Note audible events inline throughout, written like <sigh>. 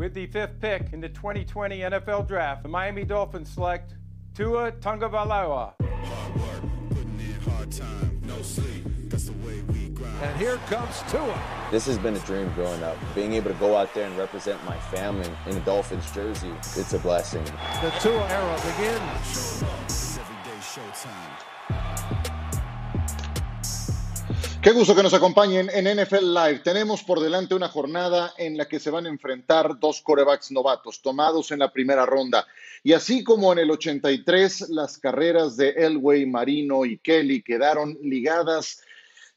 With the fifth pick in the 2020 NFL Draft, the Miami Dolphins select Tua Tungavaloa. And here comes Tua. This has been a dream growing up. Being able to go out there and represent my family in a Dolphins jersey, it's a blessing. The Tua era begins. Qué gusto que nos acompañen en NFL Live. Tenemos por delante una jornada en la que se van a enfrentar dos corebacks novatos tomados en la primera ronda. Y así como en el 83 las carreras de Elway, Marino y Kelly quedaron ligadas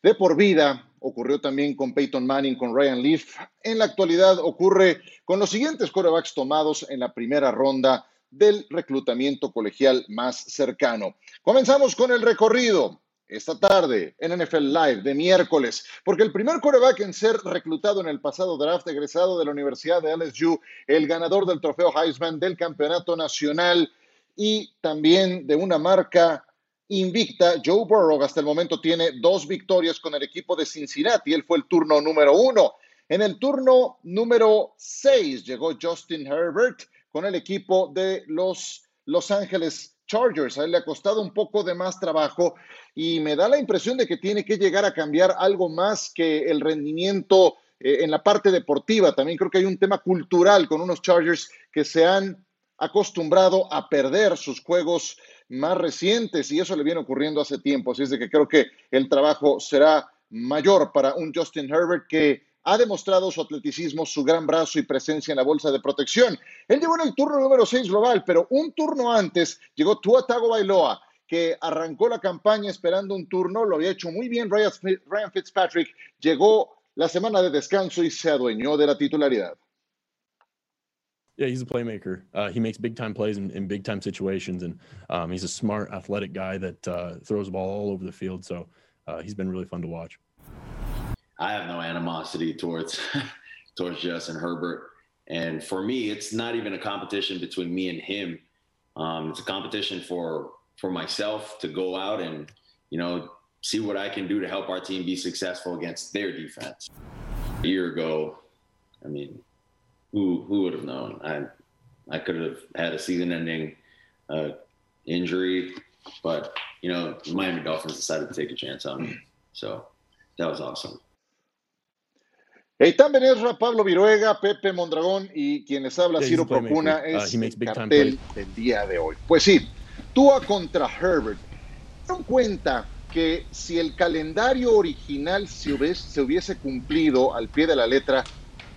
de por vida, ocurrió también con Peyton Manning, con Ryan Leaf. En la actualidad ocurre con los siguientes corebacks tomados en la primera ronda del reclutamiento colegial más cercano. Comenzamos con el recorrido esta tarde en NFL Live de miércoles, porque el primer coreback en ser reclutado en el pasado draft egresado de la Universidad de LSU, el ganador del trofeo Heisman del Campeonato Nacional y también de una marca invicta, Joe Burrow hasta el momento tiene dos victorias con el equipo de Cincinnati, él fue el turno número uno. En el turno número seis llegó Justin Herbert con el equipo de los Los Ángeles Chargers. A él le ha costado un poco de más trabajo y me da la impresión de que tiene que llegar a cambiar algo más que el rendimiento eh, en la parte deportiva. También creo que hay un tema cultural con unos Chargers que se han acostumbrado a perder sus juegos más recientes y eso le viene ocurriendo hace tiempo. Así es de que creo que el trabajo será mayor para un Justin Herbert que ha demostrado su atleticismo, su gran brazo y presencia en la bolsa de protección. Él llegó en el turno número 6 global, pero un turno antes llegó Tua Tagovailoa, que arrancó la campaña esperando un turno, lo había hecho muy bien Ryan Fitzpatrick, llegó la semana de descanso y se adueñó de la titularidad. Yeah, he's a playmaker. Uh, he makes big time plays in, in big time situations, and um, he's a smart, athletic guy that uh, throws the ball all over the field. So uh, he's been really fun to watch. I have no animosity towards <laughs> towards Justin Herbert. And for me, it's not even a competition between me and him. Um, it's a competition for for myself to go out and you know see what I can do to help our team be successful against their defense. A year ago, I mean, who who would have known? I I could have had a season-ending uh, injury, but you know, Miami Dolphins decided to take a chance on me, so that was awesome. Eitan Benesra, Pablo Viruega, Pepe Mondragón y quien les habla, Ciro Procuna, uh, es el cartel del día de hoy. Pues sí, Tua contra Herbert. Ten cuenta que si el calendario original se hubiese, se hubiese cumplido al pie de la letra,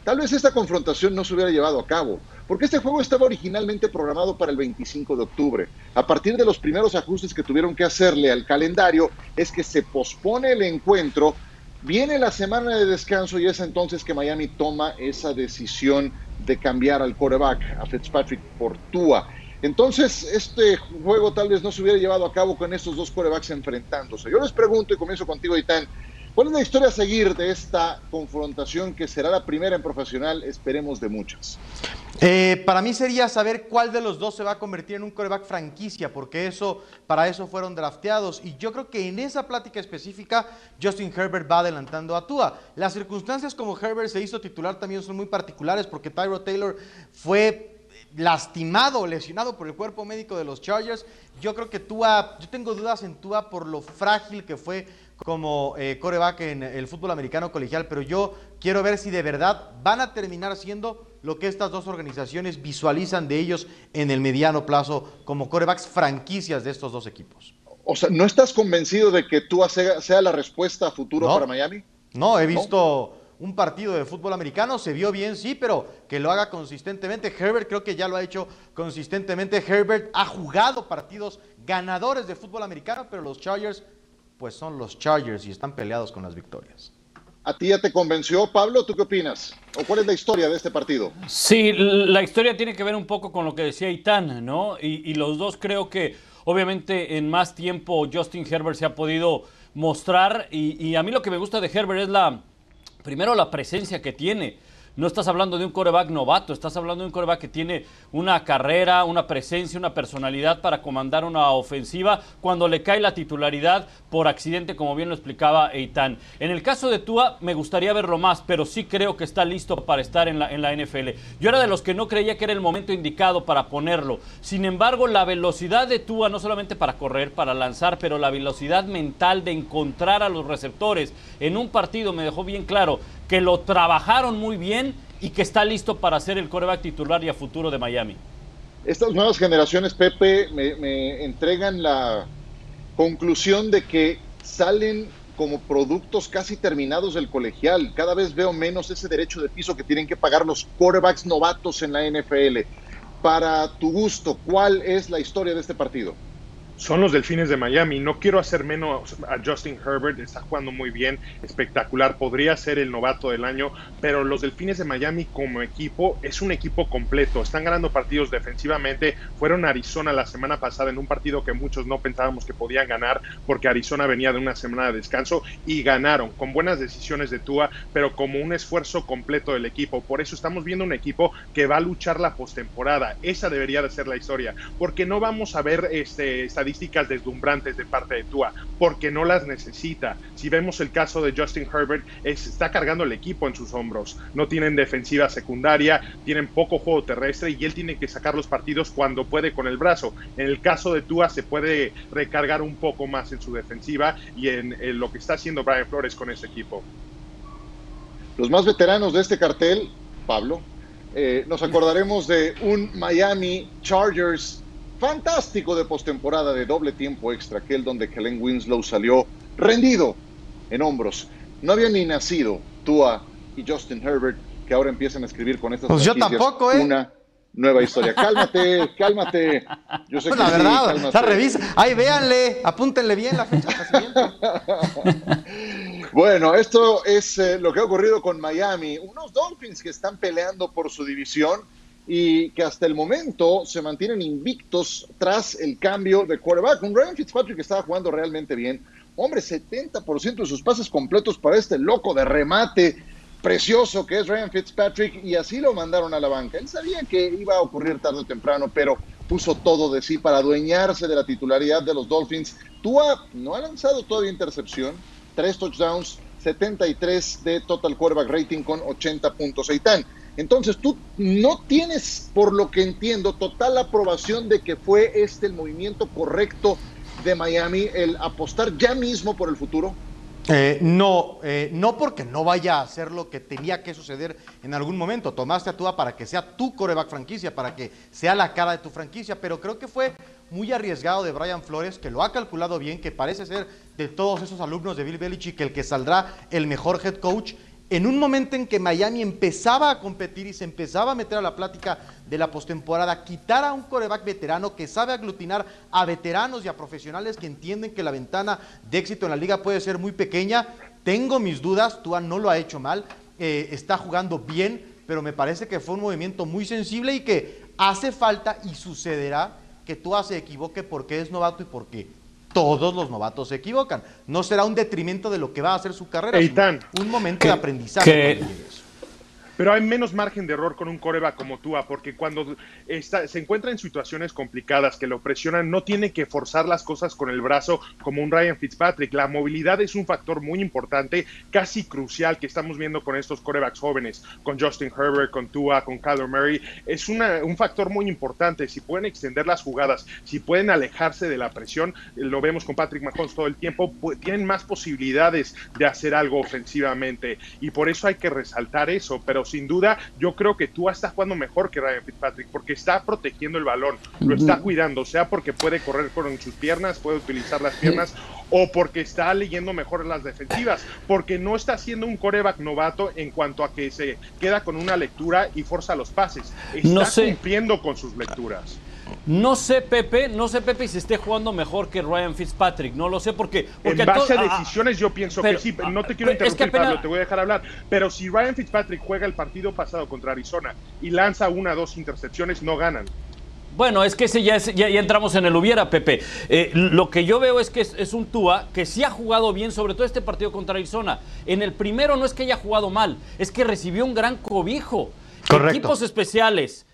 tal vez esta confrontación no se hubiera llevado a cabo, porque este juego estaba originalmente programado para el 25 de octubre. A partir de los primeros ajustes que tuvieron que hacerle al calendario, es que se pospone el encuentro Viene la semana de descanso y es entonces que Miami toma esa decisión de cambiar al quarterback, a Fitzpatrick por Tua. Entonces, este juego tal vez no se hubiera llevado a cabo con estos dos quarterbacks enfrentándose. Yo les pregunto y comienzo contigo, Itán, ¿cuál es la historia a seguir de esta confrontación que será la primera en profesional, esperemos, de muchas? Eh, para mí sería saber cuál de los dos se va a convertir en un coreback franquicia, porque eso, para eso fueron drafteados. Y yo creo que en esa plática específica, Justin Herbert va adelantando a Tua. Las circunstancias como Herbert se hizo titular también son muy particulares, porque Tyro Taylor fue lastimado, lesionado por el cuerpo médico de los Chargers. Yo creo que Tua, yo tengo dudas en Tua por lo frágil que fue como eh, coreback en el fútbol americano colegial, pero yo quiero ver si de verdad van a terminar siendo lo que estas dos organizaciones visualizan de ellos en el mediano plazo como corebacks franquicias de estos dos equipos. O sea, ¿no estás convencido de que tú sea, sea la respuesta a futuro para Miami? No, he visto un partido de fútbol americano, se vio bien, sí, pero que lo haga consistentemente. Herbert creo que ya lo ha hecho consistentemente. Herbert ha jugado partidos ganadores de fútbol americano, pero los Chargers pues son los Chargers y están peleados con las victorias. ¿A ti ya te convenció, Pablo? ¿Tú qué opinas? ¿O cuál es la historia de este partido? Sí, la historia tiene que ver un poco con lo que decía Itán, ¿no? Y, los dos creo que, obviamente, en más tiempo Justin Herbert se ha podido mostrar. Y, y, a mí lo que me gusta de Herbert es la, primero, la presencia que tiene. No estás hablando de un coreback novato, estás hablando de un coreback que tiene una carrera, una presencia, una personalidad para comandar una ofensiva cuando le cae la titularidad por accidente, como bien lo explicaba Eitan. En el caso de Tua, me gustaría verlo más, pero sí creo que está listo para estar en la, en la NFL. Yo era de los que no creía que era el momento indicado para ponerlo. Sin embargo, la velocidad de Tua, no solamente para correr, para lanzar, pero la velocidad mental de encontrar a los receptores en un partido me dejó bien claro que lo trabajaron muy bien y que está listo para ser el coreback titular y a futuro de Miami. Estas nuevas generaciones, Pepe, me, entregan la conclusión de que salen como productos casi terminados del colegial. Cada vez veo menos ese derecho de piso que tienen que pagar los quarterbacks novatos en la NFL. Para tu gusto, ¿cuál es la historia de este partido? Son los Delfines de Miami. No quiero hacer menos a Justin Herbert, está jugando muy bien, espectacular, podría ser el novato del año, pero los Delfines de Miami como equipo es un equipo completo, están ganando partidos defensivamente, fueron a Arizona la semana pasada en un partido que muchos no pensábamos que podían ganar porque Arizona venía de una semana de descanso y ganaron con buenas decisiones de Tua, pero como un esfuerzo completo del equipo. Por eso estamos viendo un equipo que va a luchar la postemporada. Esa debería de ser la historia, porque no vamos a ver este estadísticas deslumbrantes de parte de Tua, porque no las necesita. Si vemos el caso de Justin Herbert, está cargando el equipo en sus hombros. No tienen defensiva secundaria, tienen poco juego terrestre y él tiene que sacar los partidos cuando puede con el brazo. En el caso de Tua se puede recargar un poco más en su defensiva y en, en lo que está haciendo Brian Flores con ese equipo. Los más veteranos de este cartel, Pablo, eh, nos <laughs> acordaremos de un Miami Chargers fantástico de postemporada de doble tiempo extra, aquel donde Kellen Winslow salió rendido en hombros. No había ni nacido Tua y Justin Herbert que ahora empiezan a escribir con estas Pues yo tampoco, ¿eh? una nueva historia. Cálmate, cálmate. Yo sé Pues que la sí, verdad, la revisa. Ahí véanle, apúntenle bien la fecha de nacimiento. <laughs> Bueno, esto es eh, lo que ha ocurrido con Miami. Unos Dolphins que están peleando por su división y que hasta el momento se mantienen invictos tras el cambio de quarterback. Un Ryan Fitzpatrick que estaba jugando realmente bien. Hombre, 70% de sus pases completos para este loco de remate precioso que es Ryan Fitzpatrick y así lo mandaron a la banca. Él sabía que iba a ocurrir tarde o temprano, pero puso todo de sí para adueñarse de la titularidad de los Dolphins. Tua no ha lanzado todavía intercepción, tres touchdowns, 73 de total quarterback rating con 80 puntos. Eitan, entonces tú no tienes, por lo que entiendo, total aprobación de que fue este el movimiento correcto de Miami, el apostar ya mismo por el futuro. Eh, no, eh, no porque no vaya a hacer lo que tenía que suceder en algún momento. Tomaste a Tua para que sea tu coreback franquicia, para que sea la cara de tu franquicia, pero creo que fue muy arriesgado de Brian Flores, que lo ha calculado bien, que parece ser de todos esos alumnos de Bill Belichick el que saldrá el mejor head coach. En un momento en que Miami empezaba a competir y se empezaba a meter a la plática de la postemporada, quitar a un coreback veterano que sabe aglutinar a veteranos y a profesionales que entienden que la ventana de éxito en la liga puede ser muy pequeña. Tengo mis dudas, Tua no lo ha hecho mal, eh, está jugando bien, pero me parece que fue un movimiento muy sensible y que hace falta y sucederá que Tua se equivoque porque es novato y porque todos los novatos se equivocan. No será un detrimento de lo que va a hacer su carrera, Eitan. un momento de aprendizaje. que-. Pero hay menos margen de error con un coreback como Tua, porque cuando está, se encuentra en situaciones complicadas que lo presionan, no tiene que forzar las cosas con el brazo como un Ryan Fitzpatrick. La movilidad es un factor muy importante, casi crucial, que estamos viendo con estos corebacks jóvenes, con Justin Herbert, con Tua, con Kyler Murray. Es una- un factor muy importante. Si pueden extender las jugadas, si pueden alejarse de la presión, lo vemos con Patrick Mahomes todo el tiempo, pu- tienen más posibilidades de hacer algo ofensivamente. Y por eso hay que resaltar eso. Pero sin duda, yo creo que Tua está jugando mejor que Ryan Fitzpatrick, porque está protegiendo el balón, lo está cuidando, sea porque puede correr con sus piernas, puede utilizar las piernas, o porque está leyendo mejor las defensivas, porque no está siendo un coreback novato en cuanto a que se queda con una lectura y forza los pases. Está No sé. cumpliendo con sus lecturas. No sé, Pepe, no sé, Pepe, si esté jugando mejor que Ryan Fitzpatrick. No lo sé porque. porque en base a ah, decisiones yo pienso pero- que sí, no te quiero pero es que interrumpir, apenas- Pablo, te voy a dejar hablar, pero si Ryan Fitzpatrick juega el partido pasado contra Arizona y lanza una o dos intercepciones, no ganan. Bueno, es que ese ya, ya, entramos en el hubiera, Pepe. Eh, lo que yo veo es que es, un Tua que sí ha jugado bien, sobre todo este partido contra Arizona. En el primero no es que haya jugado mal, es que recibió un gran cobijo. Correcto. Equipos especiales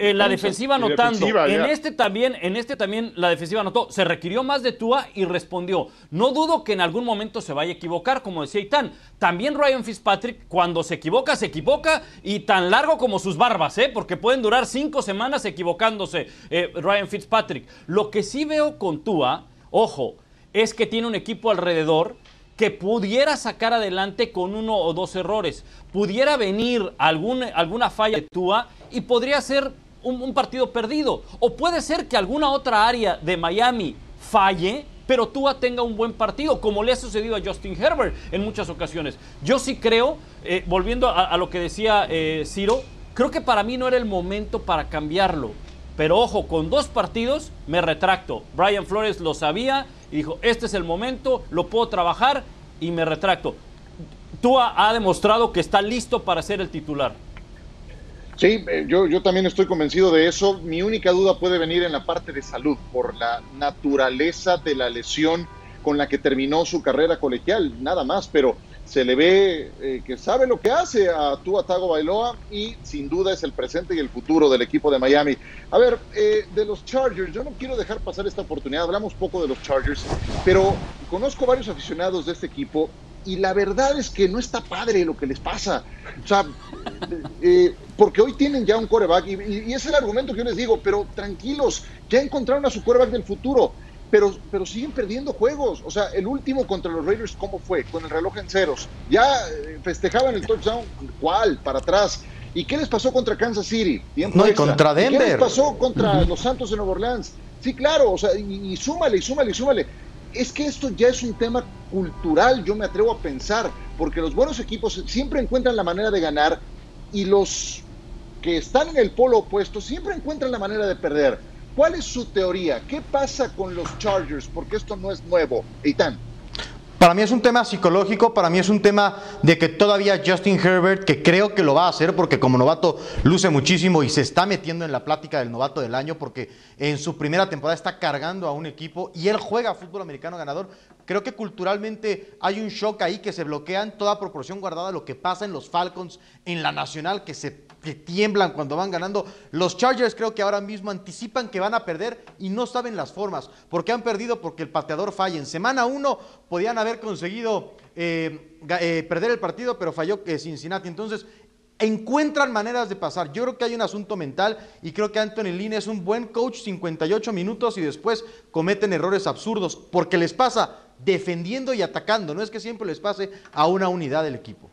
en la defensiva anotando. en este también, en este también la defensiva anotó. Se requirió más de Tua y respondió. No dudo que en algún momento se vaya a equivocar, como decía Itán. También Ryan Fitzpatrick, cuando se equivoca, se equivoca y tan largo como sus barbas, ¿eh? Porque pueden durar cinco semanas equivocándose eh, Ryan Fitzpatrick. Lo que sí veo con Tua, ojo, es que tiene un equipo alrededor que pudiera sacar adelante con uno o dos errores. Pudiera venir alguna falla de Tua y podría ser un, partido perdido. O puede ser que alguna otra área de Miami falle, pero Tua tenga un buen partido, como le ha sucedido a Justin Herbert en muchas ocasiones. Yo sí creo, eh, volviendo a, lo que decía eh, Ciro, creo que para mí no era el momento para cambiarlo. Pero ojo, con dos partidos me retracto. Brian Flores lo sabía y dijo, este es el momento, lo puedo trabajar y me retracto. Tua ha demostrado que está listo para ser el titular. Sí, eh, yo, yo también estoy convencido de eso. Mi única duda puede venir en la parte de salud, por la naturaleza de la lesión con la que terminó su carrera colegial, nada más, pero se le ve eh, que sabe lo que hace a Tua Tago Bailoa y sin duda es el presente y el futuro del equipo de Miami. A ver, eh, de los Chargers, yo no quiero dejar pasar esta oportunidad, hablamos poco de los Chargers, pero conozco varios aficionados de este equipo y la verdad es que no está padre lo que les pasa. O sea, eh, porque hoy tienen ya un coreback y, y, es el argumento que yo les digo, pero tranquilos, ya encontraron a su coreback del futuro, pero, pero siguen perdiendo juegos. O sea, el último contra los Raiders, ¿cómo fue? Con el reloj en ceros. Ya eh, festejaban el touchdown, ¿cuál? Para atrás. ¿Y qué les pasó contra Kansas City? no, y contra Denver. ¿Qué les pasó contra los Santos de Nueva Orleans? Sí, claro, o sea, y, y súmale, y súmale, y súmale es que esto ya es un tema cultural, yo me atrevo a pensar, porque los buenos equipos siempre encuentran la manera de ganar y los que están en el polo opuesto siempre encuentran la manera de perder. ¿Cuál es su teoría? ¿Qué pasa con los Chargers? Porque esto no es nuevo. Eitan. Para mí es un tema psicológico, para mí es un tema de que todavía Justin Herbert, que creo que lo va a hacer porque como novato luce muchísimo y se está metiendo en la plática del novato del año porque en su primera temporada está cargando a un equipo y él juega fútbol americano ganador. Creo que culturalmente hay un shock ahí que se bloquea en toda proporción guardada lo que pasa en los Falcons, en la nacional, que se que tiemblan cuando van ganando. Los Chargers creo que ahora mismo anticipan que van a perder y no saben las formas. ¿Por qué han perdido? Porque el pateador falla. En semana uno podían haber conseguido eh, eh, perder el partido, pero falló que Cincinnati. Entonces, encuentran maneras de pasar. Yo creo que hay un asunto mental y creo que Anthony Lynn es un buen coach, 58 minutos y después cometen errores absurdos porque les pasa defendiendo y atacando. No es que siempre les pase a una unidad del equipo.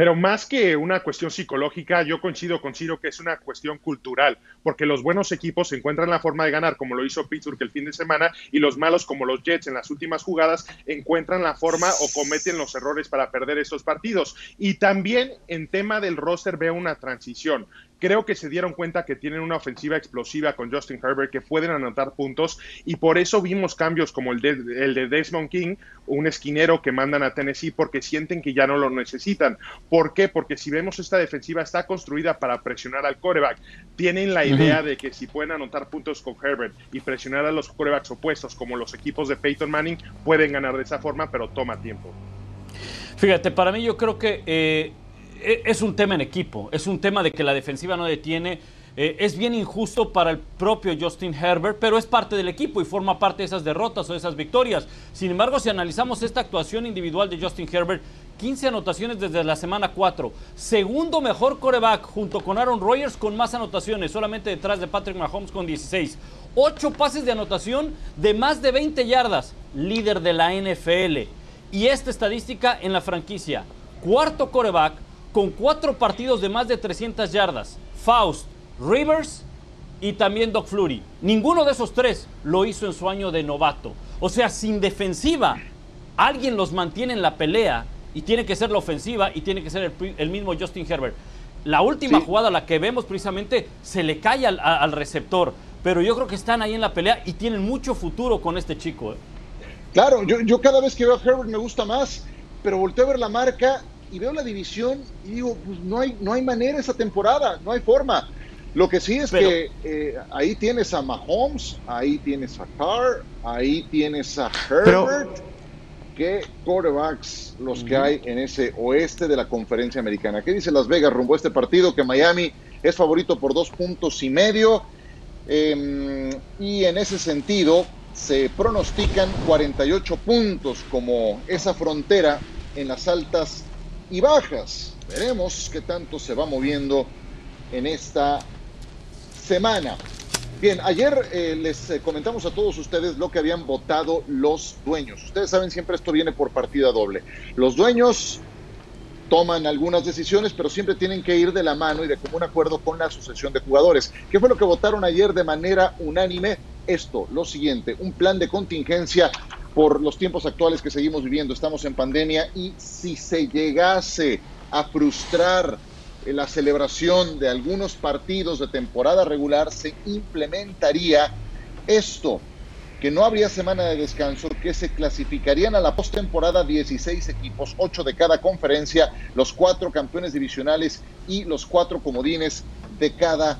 Pero más que una cuestión psicológica, yo coincido con Ciro que es una cuestión cultural, porque los buenos equipos encuentran la forma de ganar, como lo hizo Pittsburgh el fin de semana, y los malos, como los Jets en las últimas jugadas, encuentran la forma o cometen los errores para perder esos partidos. Y también en tema del roster veo una transición. Creo que se dieron cuenta que tienen una ofensiva explosiva con Justin Herbert, que pueden anotar puntos, y por eso vimos cambios como el de, el de Desmond King, un esquinero que mandan a Tennessee porque sienten que ya no lo necesitan. ¿Por qué? Porque si vemos esta defensiva está construida para presionar al coreback. Tienen la idea de que si pueden anotar puntos con Herbert y presionar a los corebacks opuestos, como los equipos de Peyton Manning, pueden ganar de esa forma, pero toma tiempo. Fíjate, para mí yo creo que eh, es un tema en equipo, es un tema de que la defensiva no detiene. Eh, es bien injusto para el propio Justin Herbert, pero es parte del equipo y forma parte de esas derrotas o de esas victorias. Sin embargo, si analizamos esta actuación individual de Justin Herbert, 15 anotaciones desde la semana 4, segundo mejor coreback junto con Aaron Rodgers con más anotaciones, solamente detrás de Patrick Mahomes con 16. 8 pases de anotación de más de 20 yardas, líder de la NFL. Y esta estadística en la franquicia, cuarto coreback con cuatro partidos de más de 300 yardas. Faust, Rivers y también Doc Flurry. Ninguno de esos tres lo hizo en su año de novato. O sea, sin defensiva, alguien los mantiene en la pelea y tiene que ser la ofensiva y tiene que ser el, mismo Justin Herbert. La última jugada, la que vemos precisamente, se le cae al, receptor. Pero yo creo que están ahí en la pelea y tienen mucho futuro con este chico. ¿eh? Claro, yo, yo cada vez que veo a Herbert me gusta más, pero volteo a ver la marca y veo la división y digo, pues no hay, no hay manera esa temporada, no hay forma. Lo que sí es que eh, ahí tienes a Mahomes, ahí tienes a Carr, ahí tienes a Herbert. ¿Qué quarterbacks los que hay en ese oeste de la conferencia americana? ¿Qué dice Las Vegas rumbo a este partido? Que Miami es favorito por dos puntos y medio. Em, y en ese sentido, se pronostican 48 puntos como esa frontera en las altas y bajas. Veremos qué tanto se va moviendo en esta semana. Bien, ayer eh, les eh, comentamos a todos ustedes lo que habían votado los dueños. Ustedes saben, siempre esto viene por partida doble. Los dueños toman algunas decisiones, pero siempre tienen que ir de la mano y de común acuerdo con la asociación de jugadores. ¿Qué fue lo que votaron ayer de manera unánime? Esto, lo siguiente, un plan de contingencia por los tiempos actuales que seguimos viviendo. Estamos en pandemia y si se llegase a frustrar la celebración de algunos partidos de temporada regular, se implementaría esto, que no habría semana de descanso, que se clasificarían a la postemporada 16 equipos, 8 de cada conferencia, los cuatro campeones divisionales y los cuatro comodines de cada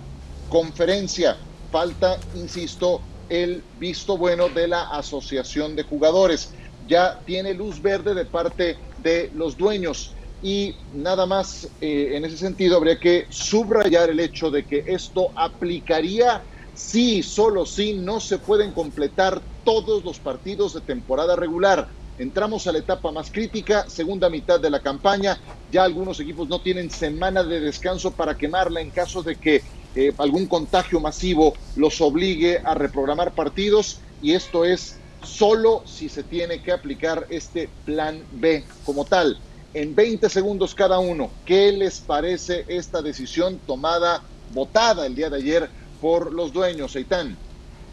conferencia. Falta, insisto, el visto bueno de la Asociación de Jugadores. Ya tiene luz verde de parte de los dueños y nada más eh, en ese sentido habría que subrayar el hecho de que esto aplicaría si, solo si no se pueden completar todos los partidos de temporada regular. Entramos a la etapa más crítica, segunda mitad de la campaña. Ya algunos equipos no tienen semana de descanso para quemarla en caso de que eh, algún contagio masivo los obligue a reprogramar partidos. Y esto es solo si se tiene que aplicar este plan B como tal en 20 segundos cada uno. ¿Qué les parece esta decisión tomada, votada el día de ayer por los dueños, Eitan?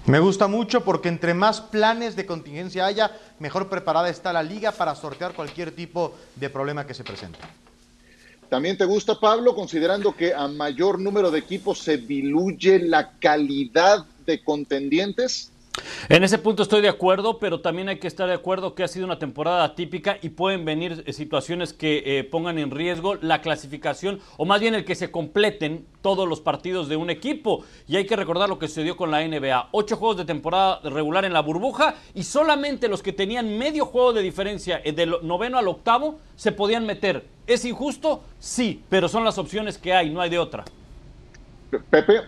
Me gusta mucho porque entre más planes de contingencia haya, mejor preparada está la liga para sortear cualquier tipo de problema que se presente. ¿También te gusta, Pablo, considerando que a mayor número de equipos se diluye la calidad de contendientes? En ese punto estoy de acuerdo, pero también hay que estar de acuerdo que ha sido una temporada típica y pueden venir eh, situaciones que eh, pongan en riesgo la clasificación o más bien el que se completen todos los partidos de un equipo. Y hay que recordar lo que sucedió con la NBA. Ocho juegos de temporada regular en la burbuja y solamente los que tenían medio juego de diferencia eh, del noveno al octavo se podían meter. ¿Es injusto? Sí, pero son las opciones que hay, no hay de otra. Pepe,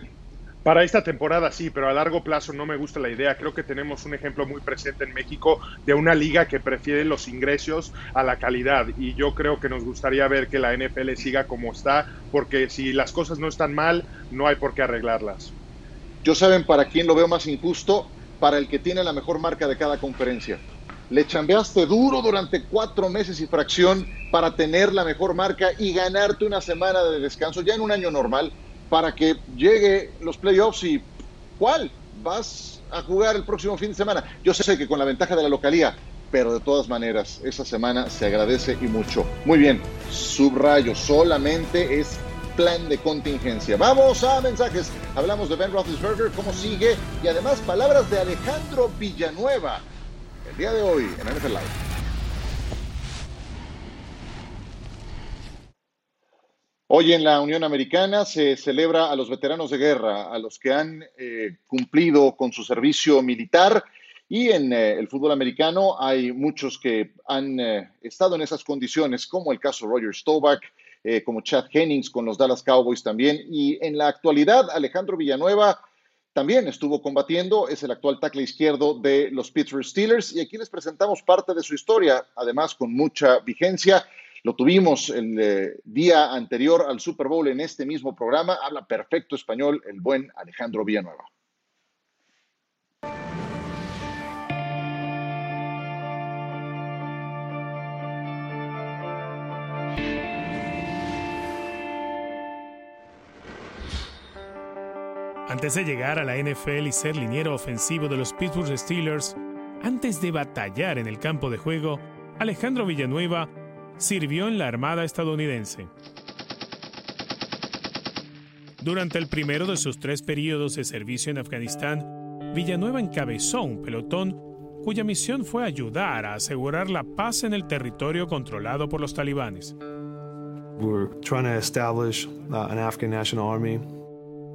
para esta temporada sí, pero a largo plazo no me gusta la idea. Creo que tenemos un ejemplo muy presente en México de una liga que prefiere los ingresos a la calidad y yo creo que nos gustaría ver que la NFL siga como está, porque si las cosas no están mal, no hay por qué arreglarlas. Yo saben para quién lo veo más injusto, para el que tiene la mejor marca de cada conferencia. Le chambeaste duro durante cuatro meses y fracción para tener la mejor marca y ganarte una semana de descanso ya en un año normal para que llegue los playoffs y ¿cuál? Vas a jugar el próximo fin de semana. Yo sé que con la ventaja de la localía, pero de todas maneras, esa semana se agradece y mucho. Muy bien, subrayo, solamente es plan de contingencia. Vamos a mensajes. Hablamos de Ben Roethlisberger, cómo sigue y además palabras de Alejandro Villanueva el día de hoy en NFL Live. Hoy en la Unión Americana se celebra a los veteranos de guerra, a los que han eh, cumplido con su servicio militar. Y en eh, el fútbol americano hay muchos que han eh, estado en esas condiciones, como el caso Roger Staubach, como Chad Hennings con los Dallas Cowboys también. Y en la actualidad, Alejandro Villanueva también estuvo combatiendo, es el actual tackle izquierdo de los Pittsburgh Steelers. Y aquí les presentamos parte de su historia, además con mucha vigencia. Lo tuvimos el eh, día anterior al Super Bowl en este mismo programa. Habla perfecto español el buen Alejandro Villanueva. Antes de llegar a la NFL y ser liniero ofensivo de los Pittsburgh Steelers, antes de batallar en el campo de juego, Alejandro Villanueva sirvió en la Armada estadounidense. Durante el primero de sus tres periodos de servicio en Afganistán, Villanueva encabezó un pelotón cuya misión fue ayudar a asegurar la paz en el territorio controlado por los talibanes. We're trying to establish uh, an Afghan national army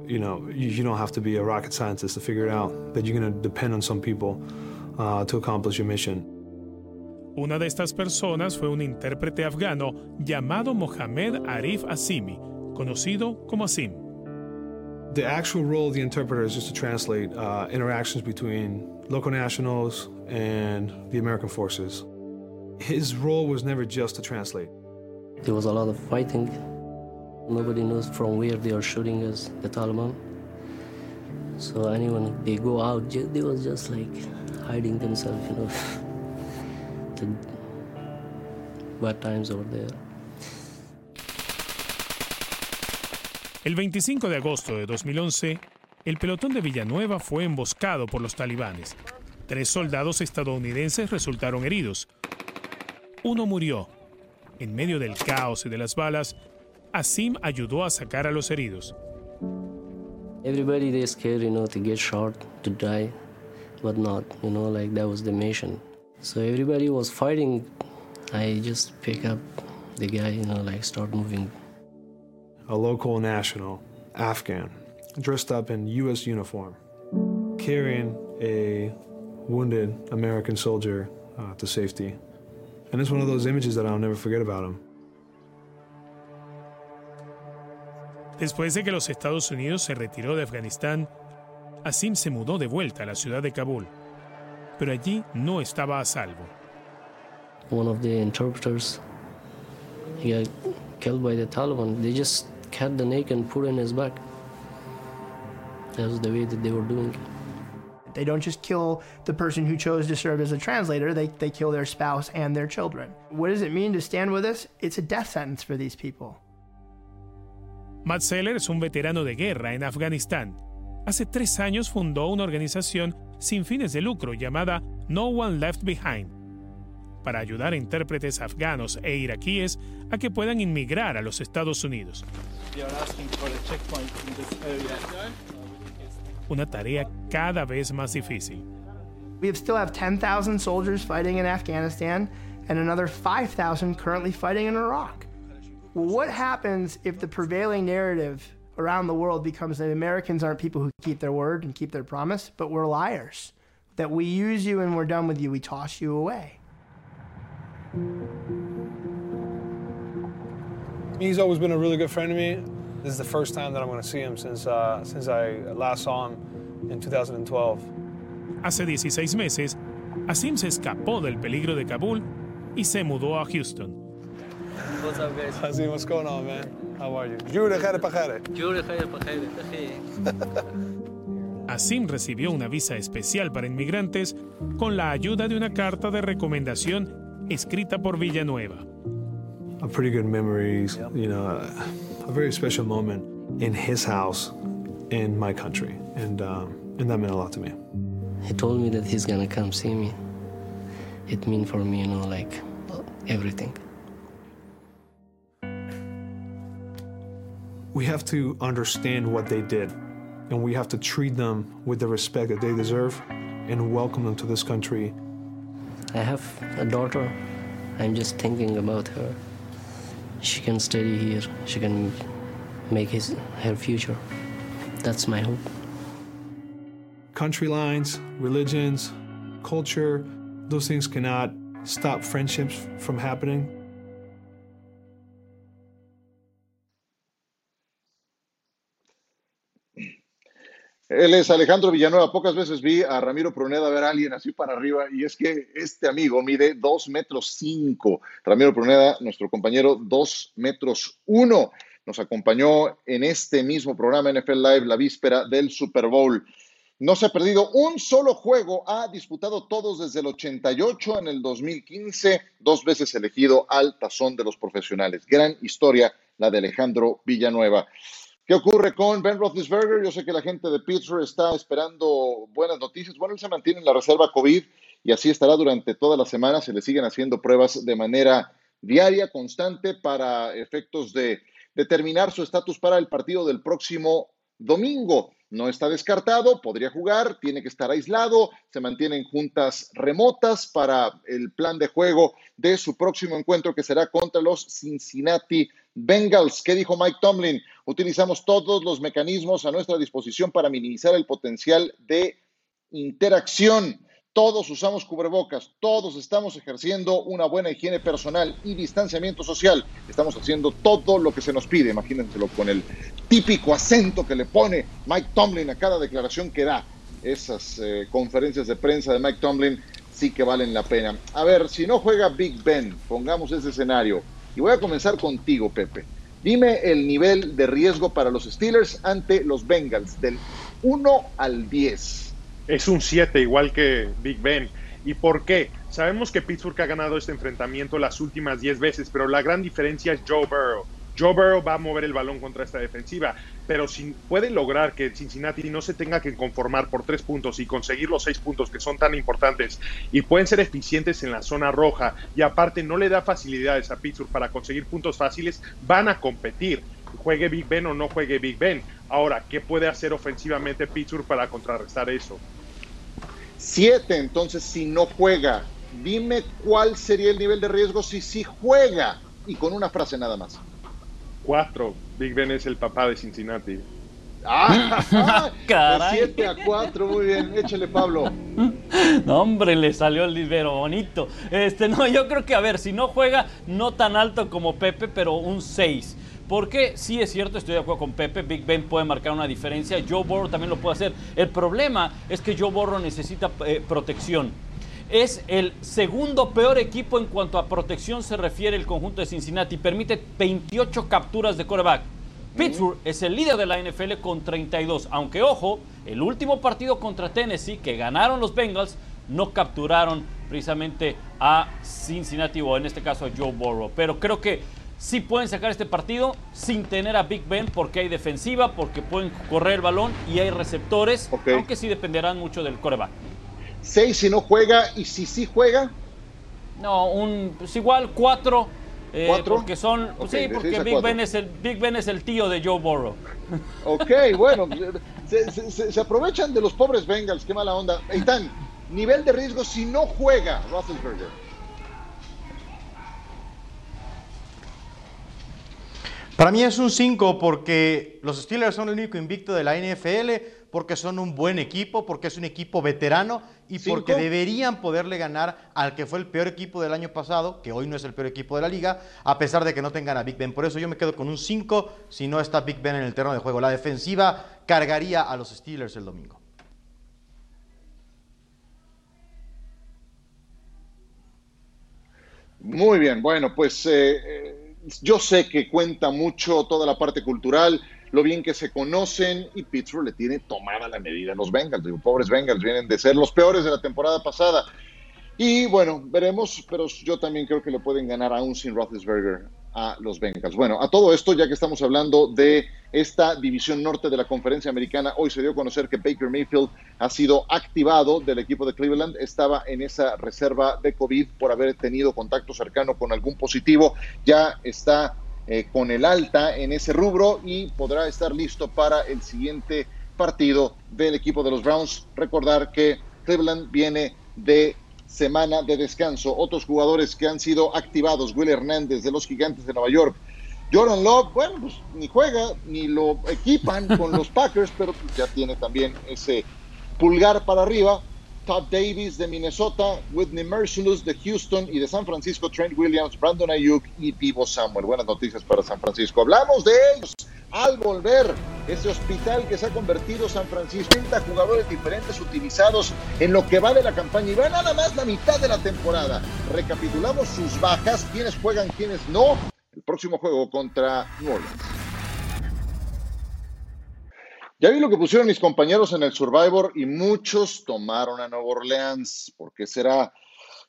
you know, you, don't have to be a rocket scientist to figure it out that you're going to depend on some people uh, to accomplish your mission. Una de estas personas fue un intérprete afgano llamado Mohamed Arif Asimi, conocido como Asim. The actual role of the interpreter is just to translate uh, interactions between local nationals and the American forces. His role was never just to translate. There was a lot of fighting. Nobody knows from where they are shooting us, the Taliban. So anyone they go out, they was just like hiding themselves, you know. <laughs> the bad times over there. El 25 de agosto de 2011, el pelotón de Villanueva fue emboscado por los talibanes. Tres soldados estadounidenses resultaron heridos. Uno murió. En medio del caos y de las balas, Asim ayudó a sacar a los heridos. Everybody they scared, you know, to get shot, to die, but not, you know, like that was the mission. So everybody was fighting. I just pick up the guy, you know, like start moving. A local national, Afghan, dressed up in U.S. uniform, carrying a wounded American soldier uh, to safety. And it's one of those images that I'll never forget about him. Después de que los Estados Unidos se retiró de Afganistán, Asim se mudó de vuelta a la ciudad de Kabul, pero allí no estaba a salvo. One of the interpreters, he got killed by the Taliban. They just cut the neck and put it in his back. That was the way that they were doing it. They don't just kill the person who chose to serve as a translator, they, they kill their spouse and their children. What does it mean to stand with us? It's a death sentence for these people. Matt Seller es un veterano de guerra en Afganistán. Hace tres años fundó una organización sin fines de lucro llamada No One Left Behind para ayudar a intérpretes afganos e iraquíes a que puedan inmigrar a los Estados Unidos. Una tarea cada vez más difícil. We still have 10,000 soldiers fighting in Afghanistan and another 5,000 currently fighting in Iraq. What happens if the prevailing narrative around the world becomes that Americans aren't people who keep their word and keep their promise, but we're liars? That we use you and we're done with you, we toss you away. He's always been a really good friend to me. This is the first time that I'm going to see him since, uh, since I last saw him in 2012. Hace 16 meses, Asim se escapó del peligro de Kabul y se mudó a Houston. What's up, guys? Asim, what's going on, man? How are you? <laughs> Asim recibió una visa especial para inmigrantes con la ayuda de una carta de recomendación escrita por Villanueva. A pretty good memories, you know, a very special moment in his house in my country, and um, and that meant a lot to me. He told me that he's gonna come see me. It meant for me, you know, like everything. We have to understand what they did, and we have to treat them with the respect that they deserve, and welcome them to this country I have a daughter. I'm just thinking about her. She can study here. She can make his her future. That's my hope. Country lines, religions, culture, those things cannot stop friendships from happening. Él es Alejandro Villanueva. Pocas veces vi a Ramiro Pruneda ver a alguien así para arriba y es que este amigo mide dos metros cinco. Ramiro Pruneda, nuestro compañero, dos metros uno. Nos acompañó en este mismo programa NFL Live la víspera del Super Bowl. No se ha perdido un solo juego, ha disputado todos desde el 88 en el 2015, dos veces elegido al tazón de los profesionales. Gran historia la de Alejandro Villanueva. ¿Qué ocurre con Ben Roethlisberger? Yo sé que la gente de Pittsburgh está esperando buenas noticias. Bueno, él se mantiene en la reserva COVID y así estará durante toda la semana. Se le siguen haciendo pruebas de manera diaria, constante, para efectos de determinar su estatus para el partido del próximo domingo. No está descartado, podría jugar, tiene que estar aislado, se mantienen juntas remotas para el plan de juego de su próximo encuentro que será contra los Cincinnati Bengals. ¿Qué dijo Mike Tomlin? Utilizamos todos los mecanismos a nuestra disposición para minimizar el potencial de interacción. Todos usamos cubrebocas, todos estamos ejerciendo una buena higiene personal y distanciamiento social. Estamos haciendo todo lo que se nos pide, imagínenselo con el típico acento que le pone Mike Tomlin a cada declaración que da. Esas eh, conferencias de prensa de Mike Tomlin sí que valen la pena. A ver, si no juega Big Ben, pongamos ese escenario. Y voy a comenzar contigo, Pepe. Dime el nivel de riesgo para los Steelers ante los Bengals del 1 al 10 es un 7, igual que Big Ben. ¿Y por qué? Sabemos que Pittsburgh ha ganado este enfrentamiento las últimas 10 veces, pero la gran diferencia es Joe Burrow. Joe Burrow va a mover el balón contra esta defensiva, pero si puede lograr que Cincinnati no se tenga que conformar por tres puntos y conseguir los seis puntos que son tan importantes y pueden ser eficientes en la zona roja y aparte no le da facilidades a Pittsburgh para conseguir puntos fáciles, van a competir. Juegue Big Ben o no juegue Big Ben. Ahora, ¿qué puede hacer ofensivamente Pittsburgh para contrarrestar eso? Siete, entonces, si no juega, dime cuál sería el nivel de riesgo si sí juega. Y con una frase nada más. Cuatro. Big Ben es el papá de Cincinnati. Ah, <laughs> Caray. 7 a 4, muy bien, échale Pablo. <laughs> No, hombre, le salió el libero bonito. Este, no, yo creo que, a ver, si no juega, no tan alto como Pepe, pero un 6. Porque sí es cierto, estoy de acuerdo con Pepe, Big Ben puede marcar una diferencia, Joe Burrow también lo puede hacer. El problema es que Joe Burrow necesita eh, protección. Es el segundo peor equipo en cuanto a protección se refiere el conjunto de Cincinnati. Permite 28 capturas de coreback. Pittsburgh es el líder de la NFL con 32, aunque ojo, el último partido contra Tennessee que ganaron los Bengals no capturaron precisamente a Cincinnati o en este caso a Joe Burrow. Pero creo que sí pueden sacar este partido sin tener a Big Ben porque hay defensiva, porque pueden correr el balón y hay receptores, aunque sí dependerán mucho del coreback. Seis si no juega y si sí juega. No, un pues igual cuatro. Eh, ¿Cuatro? Porque son, sí, porque Big Ben, es el, Big Ben es el tío de Joe Burrow. <laughs> Ok, bueno, se, se, aprovechan de los pobres Bengals, qué mala onda. Eitan, nivel de riesgo si no juega Roethlisberger. Para mí es un 5 porque los Steelers son el único invicto de la NFL, porque son un buen equipo, porque es un equipo veterano y porque deberían poderle ganar al que fue el peor equipo del año pasado, que hoy no es el peor equipo de la liga, a pesar de que no tengan a Big Ben. Por eso yo me quedo con un 5 si no está Big Ben en el terreno de juego. La defensiva cargaría a los Steelers el domingo. Muy bien, bueno, pues... Eh, eh, yo sé que cuenta mucho toda la parte cultural, lo bien que se conocen y Pittsburgh le tiene tomada la medida a los Bengals. Digo, pobres Bengals vienen de ser los peores de la temporada pasada. Y bueno, veremos, pero yo también creo que le pueden ganar aún sin Roethlisberger a los Bengals. Bueno, a todo esto, ya que estamos hablando de esta división norte de la conferencia americana, hoy se dio a conocer que Baker Mayfield ha sido activado del equipo de Cleveland, estaba en esa reserva de COVID por haber tenido contacto cercano con algún positivo, ya está eh, con el alta en ese rubro y podrá estar listo para el siguiente partido del equipo de los Browns. Recordar que Cleveland viene de semana de descanso. Otros jugadores que han sido activados, Will Hernández de los Gigantes de Nueva York. Jordan Love, bueno, pues ni juega, ni lo equipan con los <laughs> Packers, pero ya tiene también ese pulgar para arriba. Todd Davis de Minnesota, Whitney Mercilus de Houston y de San Francisco, Trent Williams, Brandon Ayuk y Pivo Samuel. Buenas noticias para San Francisco. Hablamos de ellos al volver. Ese hospital que se ha convertido San Francisco, 30 jugadores diferentes utilizados en lo que va de la campaña y va nada más la mitad de la temporada. Recapitulamos sus bajas, quiénes juegan, quiénes no. El próximo juego contra New Orleans. Ya vi lo que pusieron mis compañeros en el Survivor y muchos tomaron a Nueva Orleans. ¿Por qué será?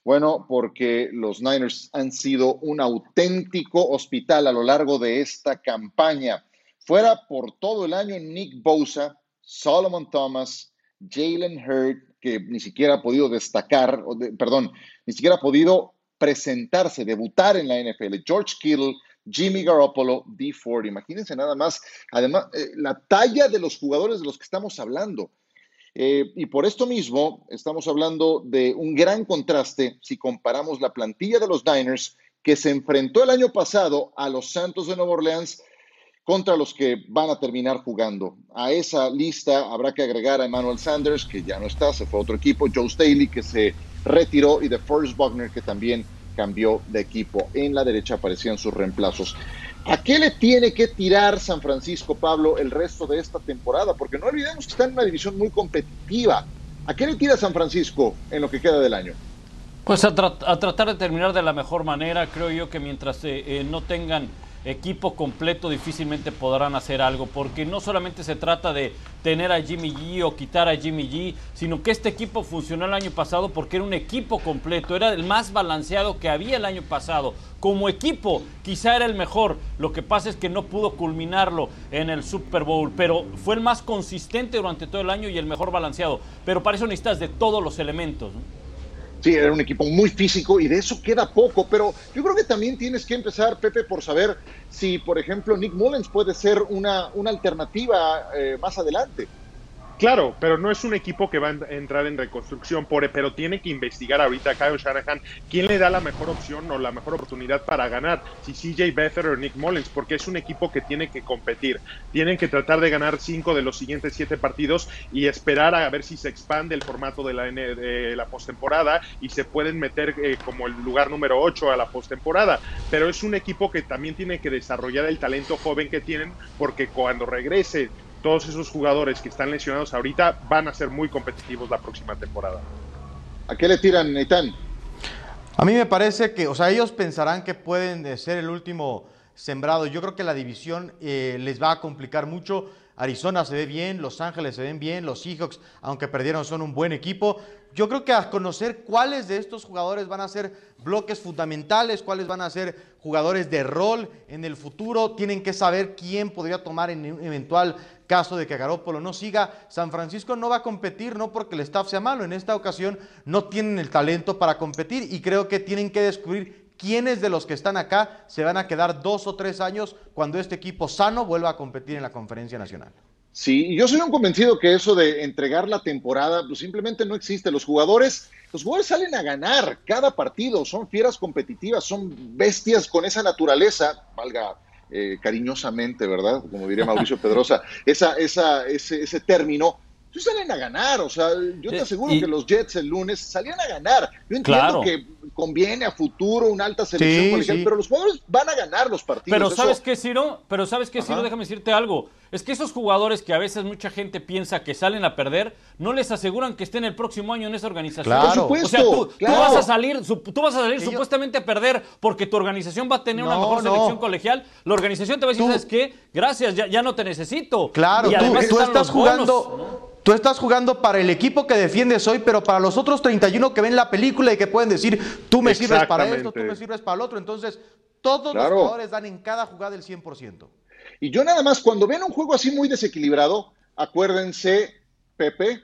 Bueno, porque los Niners han sido un auténtico hospital a lo largo de esta campaña. Fuera por todo el año Nick Bosa, Solomon Thomas, Jalen Hurd, que ni siquiera ha podido destacar, perdón, ni siquiera ha podido presentarse, debutar en la NFL. George Kittle, Jimmy Garoppolo, D Ford. Imagínense nada más, además, eh, la talla de los jugadores de los que estamos hablando. Eh, y por esto mismo estamos hablando de un gran contraste si comparamos la plantilla de los Niners que se enfrentó el año pasado a los Santos de Nueva Orleans contra los que van a terminar jugando. A esa lista habrá que agregar a Emmanuel Sanders, que ya no está, se fue a otro equipo, Joe Staley, que se retiró, y de Forrest Buckner, que también cambió de equipo. En la derecha aparecían sus reemplazos. ¿A qué le tiene que tirar San Francisco, Pablo, el resto de esta temporada? Porque no olvidemos que está en una división muy competitiva. ¿A qué le tira San Francisco en lo que queda del año? Pues a, tratar de terminar de la mejor manera. Creo yo que mientras eh, eh, no tengan equipo completo difícilmente podrán hacer algo, porque no solamente se trata de tener a Jimmy G o quitar a Jimmy G, sino que este equipo funcionó el año pasado porque era un equipo completo, era el más balanceado que había el año pasado. Como equipo, quizá era el mejor. Lo que pasa es que no pudo culminarlo en el Super Bowl, pero fue el más consistente durante todo el año y el mejor balanceado. Pero para eso necesitas de todos los elementos. Sí, era un equipo muy físico y de eso queda poco, pero yo creo que también tienes que empezar, Pepe, por saber si, por ejemplo, Nick Mullens puede ser una, una alternativa eh, más adelante. Claro, pero no es un equipo que va a entrar en reconstrucción, por, pero tiene que investigar ahorita Kyle Shanahan quién le da la mejor opción o la mejor oportunidad para ganar, si CJ Beathard o Nick Mullins, porque es un equipo que tiene que competir. Tienen que tratar de ganar cinco de los siguientes siete partidos y esperar a ver si se expande el formato de la, de la postemporada y se pueden meter eh, como el lugar número 8 a la postemporada. Pero es un equipo que también tiene que desarrollar el talento joven que tienen, porque cuando regrese todos esos jugadores que están lesionados ahorita van a ser muy competitivos la próxima temporada. ¿A qué le tiran, Neitán? A mí me parece que, o sea, ellos pensarán que pueden ser el último sembrado. Yo creo que la división eh, les va a complicar mucho. Arizona se ve bien, Los Ángeles se ven bien, los Seahawks, aunque perdieron, son un buen equipo. Yo creo que a conocer cuáles de estos jugadores van a ser bloques fundamentales, cuáles van a ser jugadores de rol en el futuro, tienen que saber quién podría tomar en un eventual caso de que Garópolo no siga. San Francisco no va a competir, no porque el staff sea malo, en esta ocasión no tienen el talento para competir y creo que tienen que descubrir quiénes de los que están acá se van a quedar dos o tres años cuando este equipo sano vuelva a competir en la conferencia nacional. Sí, yo soy un convencido que eso de entregar la temporada pues simplemente no existe. Los jugadores, los jugadores salen a ganar cada partido, son fieras competitivas, son bestias con esa naturaleza, valga eh, cariñosamente, ¿verdad? Como diría Mauricio Pedrosa, <laughs> esa, esa, ese, ese término salen a ganar. O sea, yo te aseguro que los Jets el lunes salían a ganar. Yo entiendo que conviene a futuro una alta selección colegial, pero los jugadores van a ganar los partidos. Pero ¿sabes qué, Ciro? Pero ¿sabes qué, Ciro? Déjame decirte algo. Es que esos jugadores que a veces mucha gente piensa que salen a perder, no les aseguran que estén el próximo año en esa organización. Claro. o sea, tú, vas a salir, tú vas a salir supuestamente a perder porque tu organización va a tener una mejor selección colegial. La organización te va a decir, ¿sabes qué? Gracias, ya, ya no te necesito. Claro, tú, estás jugando... Tú estás jugando para el equipo que defiendes hoy, pero para los otros 31 que ven la película y que pueden decir, tú me sirves para esto, tú me sirves para el otro. Entonces, todos los jugadores dan en cada jugada el 100%. Y yo nada más, cuando ven un juego así muy desequilibrado, acuérdense, Pepe,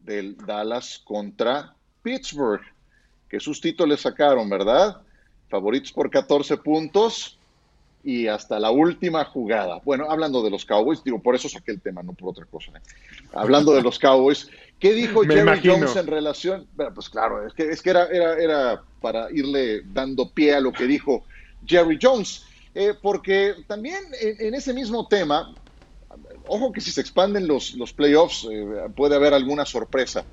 del Dallas contra Pittsburgh, que sustito le sacaron, ¿verdad? Favoritos por 14 puntos y hasta la última jugada. Bueno, hablando de los Cowboys, digo, por eso saqué el tema, no por otra cosa. ¿eh? Hablando de los Cowboys, ¿qué dijo Jerry Jones en relación? Bueno, pues claro, es que, es que era, era, era, para irle dando pie a lo que dijo Jerry Jones, eh, porque también en, ese mismo tema, ojo que si se expanden los, los playoffs eh, puede haber alguna sorpresa.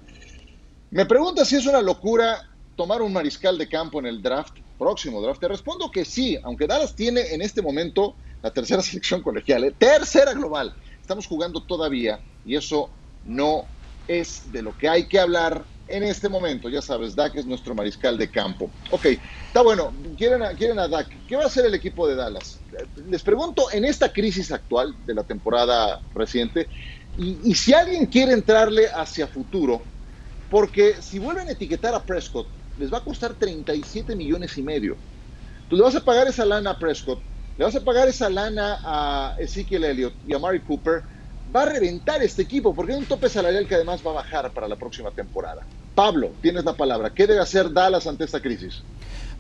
Me pregunta si es una locura tomar un mariscal de campo en el draft próximo draft? Te respondo que sí, aunque Dallas tiene en este momento la tercera <laughs> selección colegial, ¿eh? tercera global. Estamos jugando todavía y eso no es de lo que hay que hablar en este momento. Ya sabes, Dak es nuestro mariscal de campo. Ok, está bueno. Quieren a, quieren a Dak. ¿Qué va a hacer el equipo de Dallas? Les pregunto, en esta crisis actual de la temporada reciente, y, si alguien quiere entrarle hacia futuro, porque si vuelven a etiquetar a Prescott les va a costar 37 millones y medio. Tú le vas a pagar esa lana a Prescott, le vas a pagar esa lana a Ezekiel Elliott y a Mari Cooper, va a reventar este equipo porque hay un tope salarial que además va a bajar para la próxima temporada. Pablo, tienes la palabra. ¿Qué debe hacer Dallas ante esta crisis?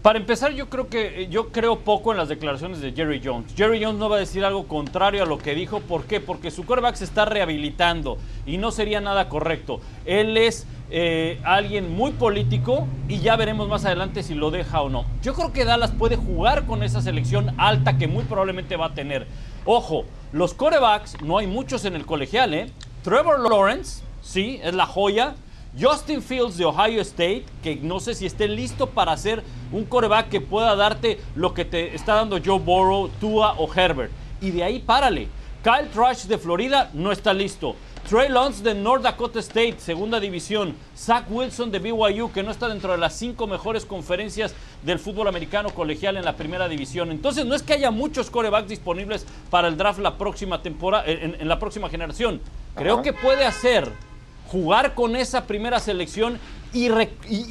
Para empezar, yo creo que yo creo poco en las declaraciones de Jerry Jones. Jerry Jones no va a decir algo contrario a lo que dijo. ¿Por qué? Porque su quarterback se está rehabilitando y no sería nada correcto. Él es eh, alguien muy político y ya veremos más adelante si lo deja o no. Yo creo que Dallas puede jugar con esa selección alta que muy probablemente va a tener. Ojo, los corebacks, no hay muchos en el colegial, ¿eh? Trevor Lawrence, sí, es la joya. Justin Fields de Ohio State, que no sé si esté listo para ser un coreback que pueda darte lo que te está dando Joe Burrow, Tua o Herbert. Y de ahí párale. Kyle Trash de Florida no está listo. Trey Lance de North Dakota State, segunda división. Zach Wilson de BYU, que no está dentro de las cinco mejores conferencias del fútbol americano colegial en la primera división. Entonces, no es que haya muchos corebacks disponibles para el draft la próxima temporada, en, la próxima generación. Creo que puede hacer jugar con esa primera selección y,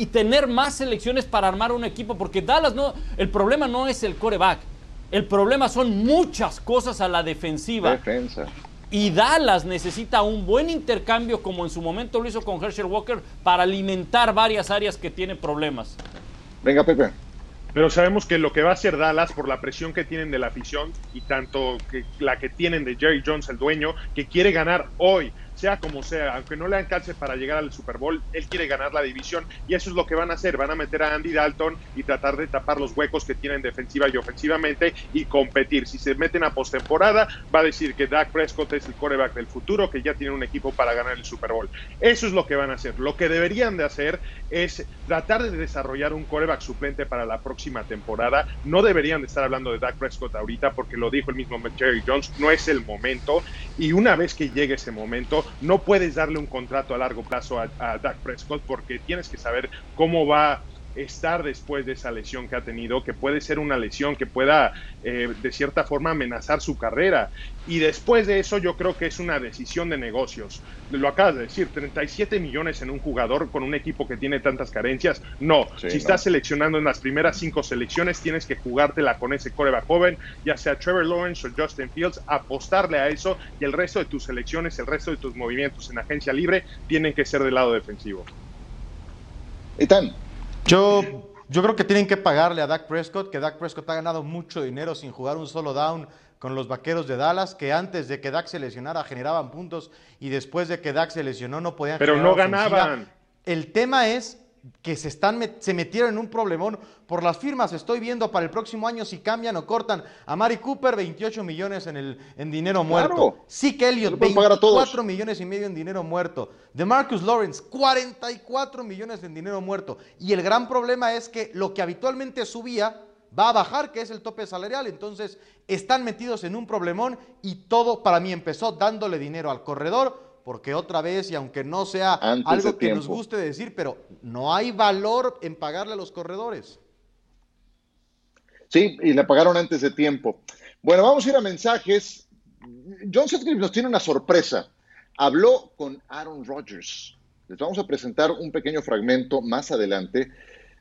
tener más selecciones para armar un equipo, porque Dallas no, el problema no es el coreback, el problema son muchas cosas a la defensiva. Defensa. Y Dallas necesita un buen intercambio, como en su momento lo hizo con Herschel Walker, para alimentar varias áreas que tienen problemas. Venga, Pepe. Pero sabemos que lo que va a hacer Dallas por la presión que tienen de la afición y tanto que la que tienen de Jerry Jones, el dueño, que quiere ganar hoy sea como sea, aunque no le alcance para llegar al Super Bowl, él quiere ganar la división y eso es lo que van a hacer, van a meter a Andy Dalton y tratar de tapar los huecos que tienen defensiva y ofensivamente y competir. Si se meten a postemporada, va a decir que Dak Prescott es el coreback del futuro, que ya tiene un equipo para ganar el Super Bowl. Eso es lo que van a hacer. Lo que deberían de hacer es tratar de desarrollar un coreback suplente para la próxima temporada. No deberían de estar hablando de Dak Prescott ahorita porque lo dijo el mismo Jerry Jones, no es el momento y una vez que llegue ese momento, no puedes darle un contrato a largo plazo a, a Dak Prescott porque tienes que saber cómo va estar después de esa lesión que ha tenido, que puede ser una lesión que pueda eh, de cierta forma amenazar su carrera. Y después de eso yo creo que es una decisión de negocios. Lo acabas de decir, 37 millones en un jugador con un equipo que tiene tantas carencias. No, si estás seleccionando en las primeras cinco selecciones, tienes que jugártela con ese coreback joven, ya sea Trevor Lawrence o Justin Fields, apostarle a eso y el resto de tus selecciones, el resto de tus movimientos en agencia libre tienen que ser del lado defensivo. Ethan, yo, yo creo que tienen que pagarle a Dak Prescott, que Dak Prescott ha ganado mucho dinero sin jugar un solo down con los vaqueros de Dallas, que antes de que Dak se lesionara generaban puntos y después de que Dak se lesionó no podían Pero no ganaban. El tema es que se, están, se metieron en un problemón por las firmas. Estoy viendo para el próximo año si cambian o cortan a Mari Cooper 28 millones en, el, en dinero muerto. Sí, que Elliott 24 millones y medio en dinero muerto. De Marcus Lawrence 44 millones en dinero muerto. Y el gran problema es que lo que habitualmente subía va a bajar, que es el tope salarial. Entonces están metidos en un problemón y todo para mí empezó dándole dinero al corredor porque otra vez, y aunque no sea algo que nos guste decir, pero no hay valor en pagarle a los corredores. Sí, y le pagaron antes de tiempo. Bueno, vamos a ir a mensajes. John Sutcliffe nos tiene una sorpresa. Habló con Aaron Rodgers. Les vamos a presentar un pequeño fragmento más adelante.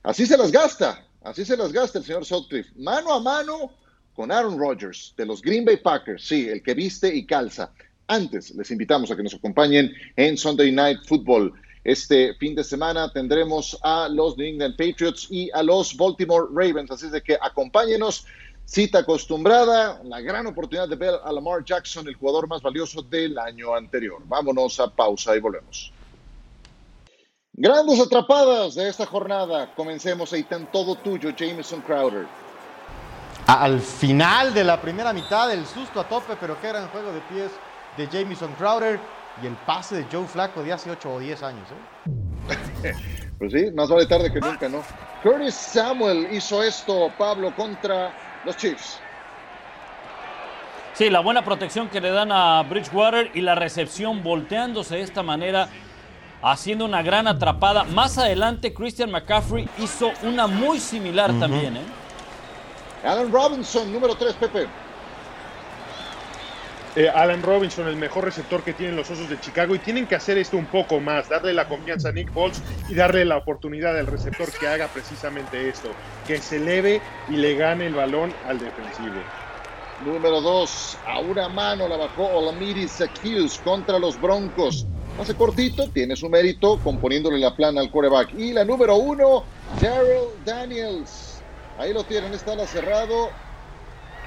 Así se las gasta, así se las gasta el señor Sutcliffe. Mano a mano con Aaron Rodgers de los Green Bay Packers. Sí, el que viste y calza. Antes, les invitamos a que nos acompañen en Sunday Night Football. Este fin de semana tendremos a los New England Patriots y a los Baltimore Ravens, así de que acompáñenos. Cita acostumbrada, la gran oportunidad de ver a Lamar Jackson, el jugador más valioso del año anterior. Vámonos a pausa y volvemos. Grandes atrapadas de esta jornada. Comencemos ahí, tan todo tuyo, Jameson Crowder. Al final de la primera mitad, el susto a tope, pero qué gran juego de pies de Jamison Crowder y el pase de Joe Flacco de hace 8 o 10 años. ¿eh? <laughs> pues sí, más vale tarde que nunca, ¿no? Curtis Samuel hizo esto, Pablo, contra los Chiefs. Sí, la buena protección que le dan a Bridgewater y la recepción volteándose de esta manera, haciendo una gran atrapada. Más adelante, Christian McCaffrey hizo una muy similar también. ¿eh? Alan Robinson, número 3, Pepe. Eh, Alan Robinson, el mejor receptor que tienen los Osos de Chicago, y tienen que hacer esto un poco más, darle la confianza a Nick Foles y darle la oportunidad al receptor que haga precisamente esto, que se eleve y le gane el balón al defensivo. Número 2, a una mano la bajó Olamiri Zaccheaus contra los Broncos. Hace cortito, tiene su mérito componiéndole la plana al coreback. Y la número 1, Daryl Daniels Ahí lo tienen, está la cerrado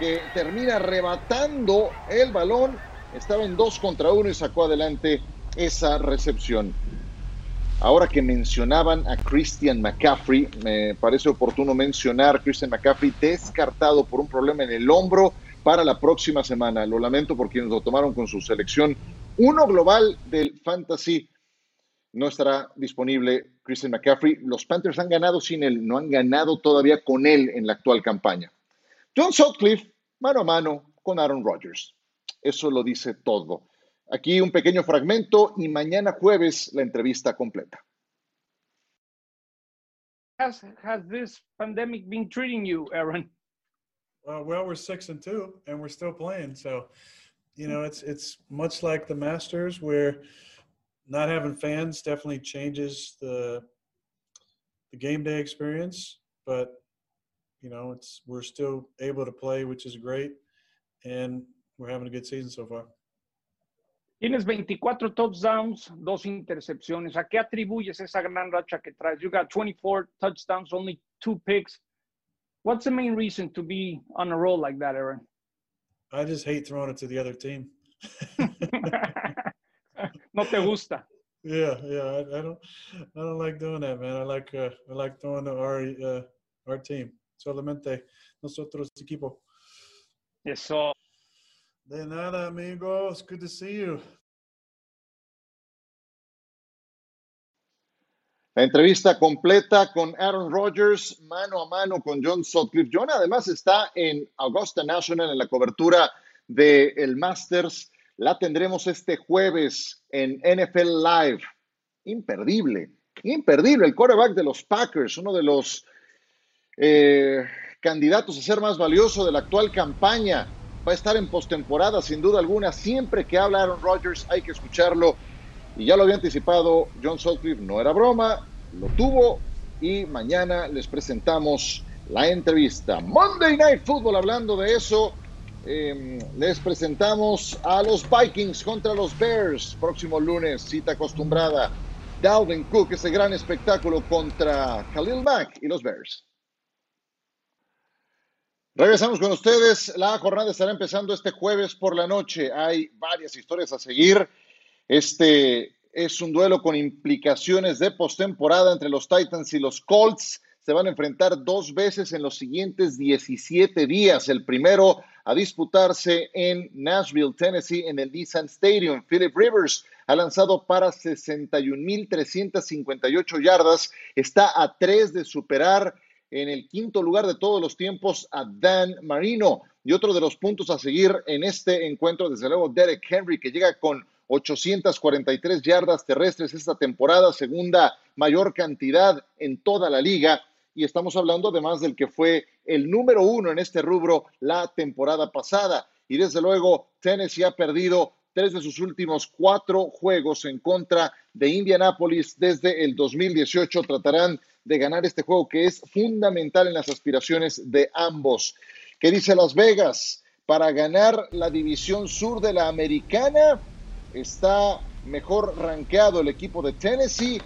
que termina arrebatando el balón. Estaba en dos contra uno y sacó adelante esa recepción. Ahora que mencionaban a Christian McCaffrey, me parece oportuno mencionar Christian McCaffrey descartado por un problema en el hombro para la próxima semana. Lo lamento por quienes lo tomaron con su selección. Uno global del Fantasy no estará disponible Christian McCaffrey. Los Panthers han ganado sin él, no han ganado todavía con él en la actual campaña. John Sutcliffe, mano a mano con Aaron Rodgers. Eso lo dice todo. Aquí un pequeño fragmento y mañana jueves la entrevista completa. Has, has this pandemic been treating you, Aaron? Uh, well, we're six and two, and we're still playing. So, you know, it's it's much like the Masters, where not having fans definitely changes the the game day experience. But you know, it's we're still able to play, which is great, and we're having a good season so far. Tienes 24 touchdowns, dos intercepciones. ¿A qué atribuyes esa gran racha que traes? You got 24 touchdowns, only two picks. What's the main reason to be on a roll like that, Aaron? I just hate throwing it to the other team. <laughs> no te gusta. Yeah, yeah, I, I, don't, I don't like doing that, man. I like, uh, I like throwing to our, uh, our team. Solamente nosotros equipo. Eso. De nada, amigo. It's good to see you. La entrevista completa con Aaron Rodgers, mano a mano con John Sutcliffe. John además está en Augusta National en la cobertura del el Masters. La tendremos este jueves en NFL Live. Imperdible, imperdible. El quarterback de los Packers, uno de los eh, candidatos a ser más valioso de la actual campaña. Va a estar en postemporada, sin duda alguna. Siempre que habla Aaron Rodgers hay que escucharlo. Y ya lo había anticipado John Sutcliffe, no era broma, lo tuvo. Y mañana les presentamos la entrevista. Monday Night Football, hablando de eso, eh, les presentamos a los Vikings contra los Bears. Próximo lunes, cita acostumbrada. Dalvin Cook, ese gran espectáculo contra Khalil Mack y los Bears. Regresamos con ustedes. La jornada estará empezando este jueves por la noche. Hay varias historias a seguir. Este es un duelo con implicaciones de postemporada entre los Titans y los Colts. Se van a enfrentar dos veces en los siguientes 17 días. El primero a disputarse en Nashville, Tennessee, en el Nissan Stadium. Philip Rivers ha lanzado para 61.358 yardas. Está a tres de superar en el quinto lugar de todos los tiempos a Dan Marino. Y otro de los puntos a seguir en este encuentro, desde luego, Derek Henry, que llega con 843 yardas terrestres esta temporada, segunda mayor cantidad en toda la liga. Y estamos hablando además del que fue el número uno en este rubro la temporada pasada. Y desde luego, Tennessee ha perdido tres de sus últimos cuatro juegos en contra de Indianapolis desde el 2018. Tratarán de ganar este juego que es fundamental en las aspiraciones de ambos. ¿Qué dice Las Vegas? Para ganar la división sur de la americana está mejor rankeado el equipo de Tennessee,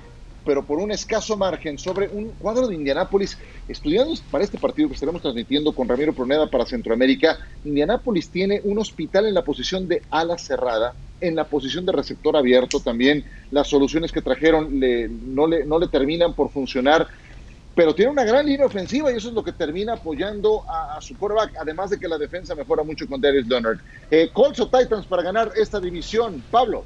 pero por un escaso margen sobre un cuadro de Indianápolis. Estudiando para este partido que estaremos transmitiendo con Ramiro Proneda para Centroamérica, Indianápolis tiene un hospital en la posición de ala cerrada, en la posición de receptor abierto también. Las soluciones que trajeron le, no, le, no le terminan por funcionar pero tiene una gran línea ofensiva y eso es lo que termina apoyando a, su quarterback, además de que la defensa mejora mucho con Darius Leonard. Eh, Colts o Titans para ganar esta división, Pablo.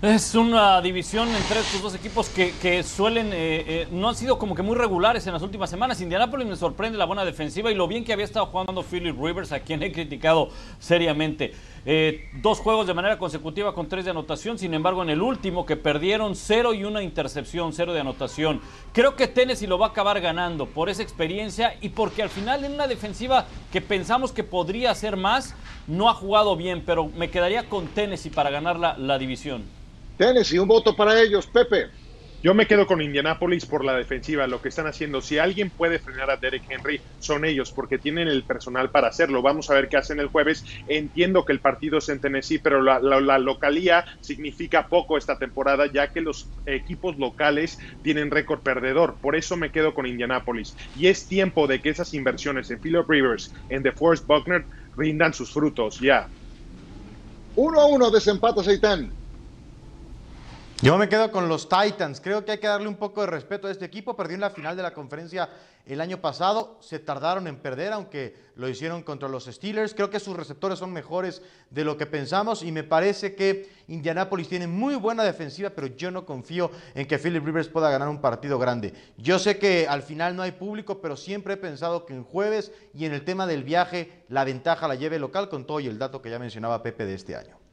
Es una división entre estos dos equipos que, suelen, eh, eh, no han sido como que muy regulares en las últimas semanas. Indianapolis me sorprende la buena defensiva y lo bien que había estado jugando Philip Rivers, a quien he criticado seriamente. Eh, dos juegos de manera consecutiva con tres de anotación, sin embargo en el último que perdieron cero y una intercepción, cero de anotación. Creo que Tennessee lo va a acabar ganando por esa experiencia y porque al final en una defensiva que pensamos que podría ser más, no ha jugado bien, pero me quedaría con Tennessee para ganar la división. Tennessee, un voto para ellos, Pepe. Yo me quedo con Indianapolis por la defensiva, lo que están haciendo. Si alguien puede frenar a Derek Henry, son ellos, porque tienen el personal para hacerlo. Vamos a ver qué hacen el jueves. Entiendo que el partido es en Tennessee, pero la, la localía significa poco esta temporada, ya que los equipos locales tienen récord perdedor. Por eso me quedo con Indianapolis. Y es tiempo de que esas inversiones en Philip Rivers, en DeForest Buckner, rindan sus frutos. Ya. Uno a uno, desempata Seitán. Yo me quedo con los Titans. Creo que hay que darle un poco de respeto a este equipo. Perdió en la final de la conferencia el año pasado. Se tardaron en perder, aunque lo hicieron contra los Steelers. Creo que sus receptores son mejores de lo que pensamos. Y me parece que Indianapolis tiene muy buena defensiva, pero yo no confío en que Philip Rivers pueda ganar un partido grande. Yo sé que al final no hay público, pero siempre he pensado que en jueves y en el tema del viaje, la ventaja la lleve local con todo y el dato que ya mencionaba Pepe de este año.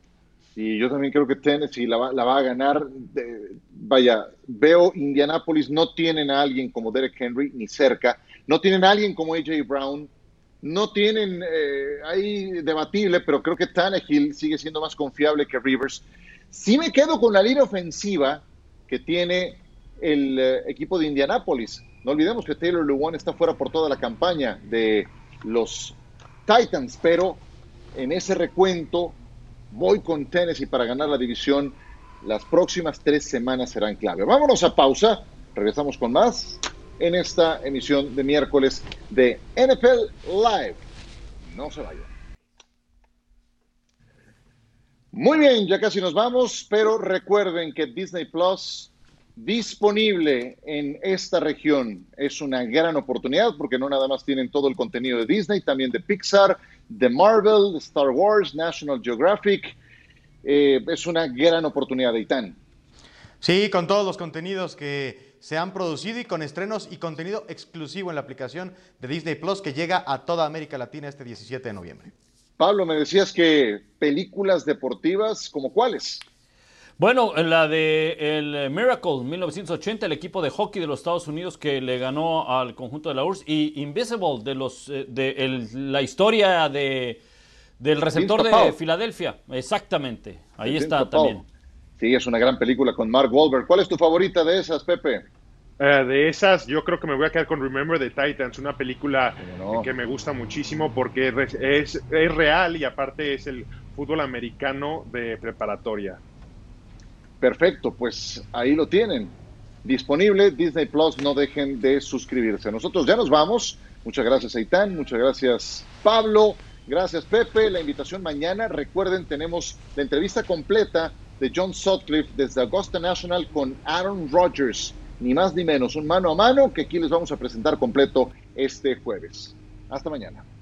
Y yo también creo que Tennessee la va, la va a ganar. vaya, veo Indianapolis, no tienen a alguien como Derek Henry ni cerca, no tienen a alguien como AJ Brown, no tienen, eh, ahí debatible, pero creo que Tannehill sigue siendo más confiable que Rivers. Sí me quedo con la línea ofensiva que tiene el eh, equipo de Indianapolis. No olvidemos que Taylor Lewan está fuera por toda la campaña de los Titans, pero en ese recuento voy con Tennessee para ganar la división. Las próximas tres semanas serán clave. Vámonos a pausa. Regresamos con más en esta emisión de miércoles de NFL Live. No se vayan. Muy bien, ya casi nos vamos, pero recuerden que Disney Plus disponible en esta región es una gran oportunidad porque no nada más tienen todo el contenido de Disney, también de Pixar, de Marvel, Star Wars, National Geographic. Eh, es una gran oportunidad de ITAN. Sí, con todos los contenidos que se han producido y con estrenos y contenido exclusivo en la aplicación de Disney Plus que llega a toda América Latina este 17 de noviembre. Pablo, me decías que películas deportivas, ¿como cuáles? Bueno, la de el Miracle 1980, el equipo de hockey de los Estados Unidos que le ganó al conjunto de la URSS y Invisible de los eh, de la historia de del receptor de Filadelfia, exactamente. Ahí está también. Sí, es una gran película con Mark Wahlberg. ¿Cuál es tu favorita de esas, Pepe? Eh, de esas, yo creo que me voy a quedar con Remember the Titans, una película que me gusta muchísimo porque es, es real y aparte es el fútbol americano de preparatoria. Perfecto, pues ahí lo tienen. Disponible Disney Plus, no dejen de suscribirse. Nosotros ya nos vamos. Muchas gracias, Aitán. Muchas gracias, Pablo. Gracias, Pepe. La invitación mañana. Recuerden, tenemos la entrevista completa de John Sutcliffe desde Augusta National con Aaron Rodgers. Ni más ni menos, un mano a mano que aquí les vamos a presentar completo este jueves. Hasta mañana.